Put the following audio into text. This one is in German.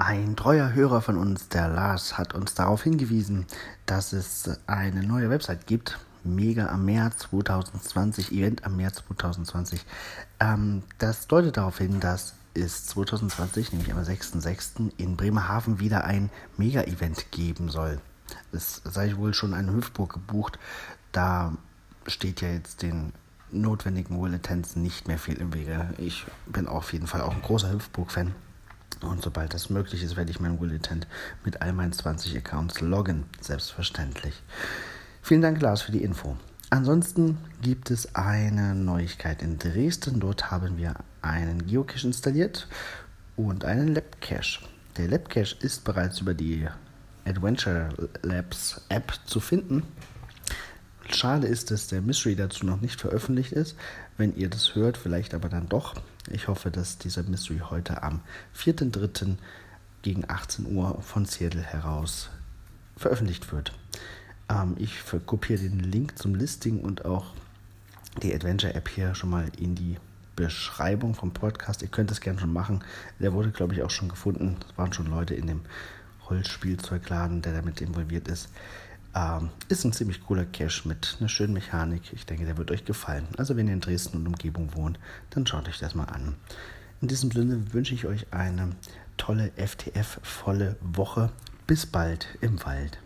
Ein treuer Hörer von uns, der Lars, hat uns darauf hingewiesen, dass es eine neue Website gibt. Mega am März 2020, Event am März 2020. Ähm, das deutet darauf hin, dass es 2020, nämlich am 6.6. in Bremerhaven wieder ein Mega-Event geben soll. Es sei wohl schon eine Hüftburg gebucht. Da steht ja jetzt den notwendigen Wille-Tänzen nicht mehr viel im Wege. Ich bin auf jeden Fall auch ein großer Hüftburg-Fan. Und sobald das möglich ist, werde ich mein Willitent mit all meinen 20 Accounts loggen. Selbstverständlich. Vielen Dank, Lars, für die Info. Ansonsten gibt es eine Neuigkeit in Dresden. Dort haben wir einen Geocache installiert und einen Labcache. Der Labcache ist bereits über die Adventure Labs App zu finden. Schade ist, dass der Mystery dazu noch nicht veröffentlicht ist. Wenn ihr das hört, vielleicht aber dann doch. Ich hoffe, dass dieser Mystery heute am 4.3. gegen 18 Uhr von Seattle heraus veröffentlicht wird. Ähm, ich kopiere den Link zum Listing und auch die Adventure App hier schon mal in die Beschreibung vom Podcast. Ihr könnt es gerne schon machen. Der wurde, glaube ich, auch schon gefunden. Es waren schon Leute in dem Holzspielzeugladen, der damit involviert ist. Ähm, ist ein ziemlich cooler Cache mit einer schönen Mechanik. Ich denke, der wird euch gefallen. Also wenn ihr in Dresden und Umgebung wohnt, dann schaut euch das mal an. In diesem Sinne wünsche ich euch eine tolle FTF-volle Woche. Bis bald im Wald.